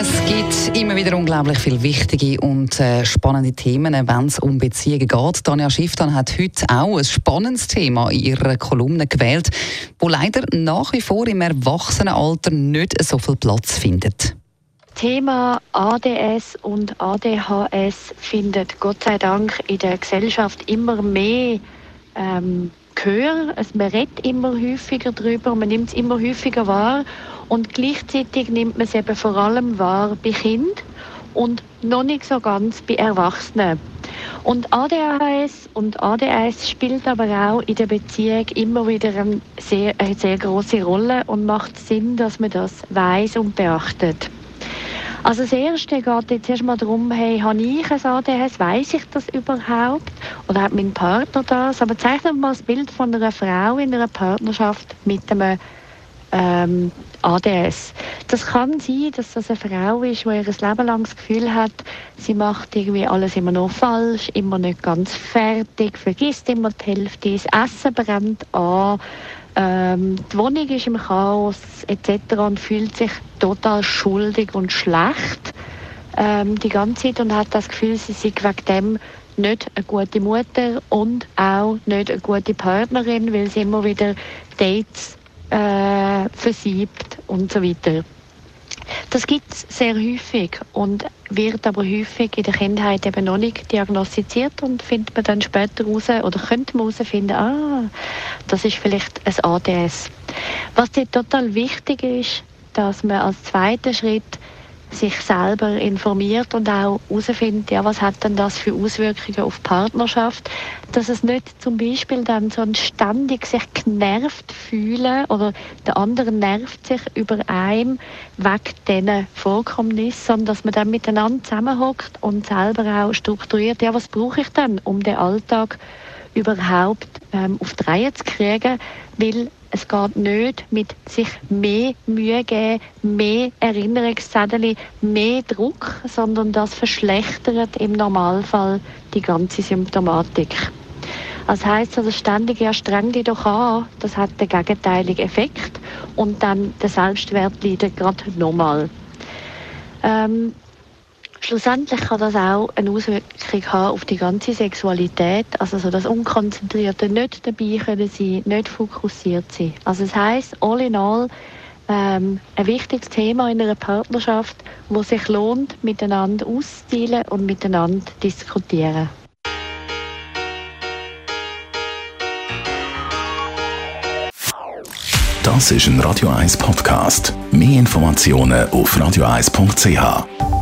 es gibt immer wieder unglaublich viele wichtige und äh, spannende Themen, wenn es um Beziehungen geht. Tanja Schifftan hat heute auch ein spannendes Thema in ihrer Kolumne gewählt, wo leider nach wie vor im Erwachsenenalter nicht so viel Platz findet. Thema ADS und ADHS findet Gott sei Dank in der Gesellschaft immer mehr ähm, Gehör. Also man redet immer häufiger darüber, man nimmt es immer häufiger wahr und gleichzeitig nimmt man es eben vor allem wahr bei Kindern und noch nicht so ganz bei Erwachsenen. Und ADHS und ADS spielt aber auch in der Beziehung immer wieder eine sehr, eine sehr große Rolle und macht Sinn, dass man das weiß und beachtet. Also das Erste geht jetzt erstmal darum, hey, habe ich ein ADHS, weiß ich das überhaupt? Oder hat mein Partner das? Aber zeichnen wir mal das Bild von einer Frau in einer Partnerschaft mit einem ähm, ADS. Das kann sein, dass das eine Frau ist, die ihr Leben lang das Gefühl hat, sie macht irgendwie alles immer noch falsch, immer nicht ganz fertig, vergisst immer die Hälfte, das Essen brennt an, ähm, die Wohnung ist im Chaos etc. und fühlt sich total schuldig und schlecht ähm, die ganze Zeit und hat das Gefühl, sie sei wegen dem nicht eine gute Mutter und auch nicht eine gute Partnerin, weil sie immer wieder Dates äh, versiebt und so weiter. Das gibt es sehr häufig und wird aber häufig in der Kindheit eben noch nicht diagnostiziert und findet man dann später raus oder könnte man herausfinden, ah, das ist vielleicht ein ADS. Was dir total wichtig ist, dass man als zweiten Schritt sich selber informiert und auch herausfindet, ja, was hat denn das für Auswirkungen auf Partnerschaft, dass es nicht zum Beispiel dann so ein ständig sich genervt fühlen oder der andere nervt sich über einem wegen diesen Vorkommnissen, sondern dass man dann miteinander zusammenhockt und selber auch strukturiert, ja, was brauche ich denn, um den Alltag überhaupt ähm, auf die Reihe zu kriegen, weil es geht nicht mit sich mehr Mühe geben, mehr Erinnerungszettel, mehr Druck, sondern das verschlechtert im Normalfall die ganze Symptomatik. Das heißt also ständig ja streng dich doch an, das hat den gegenteiligen Effekt und dann der Selbstwert leidet gerade nochmal. Ähm, Schlussendlich kann das auch eine Auswirkung haben auf die ganze Sexualität, also so das Unkonzentrierte, nicht dabei können sein, nicht fokussiert sein. Also das heißt, all in all, ähm, ein wichtiges Thema in einer Partnerschaft, wo sich lohnt, miteinander auszuteilen und miteinander diskutieren. Das ist ein Radio 1 Podcast. Mehr Informationen auf radio1.ch.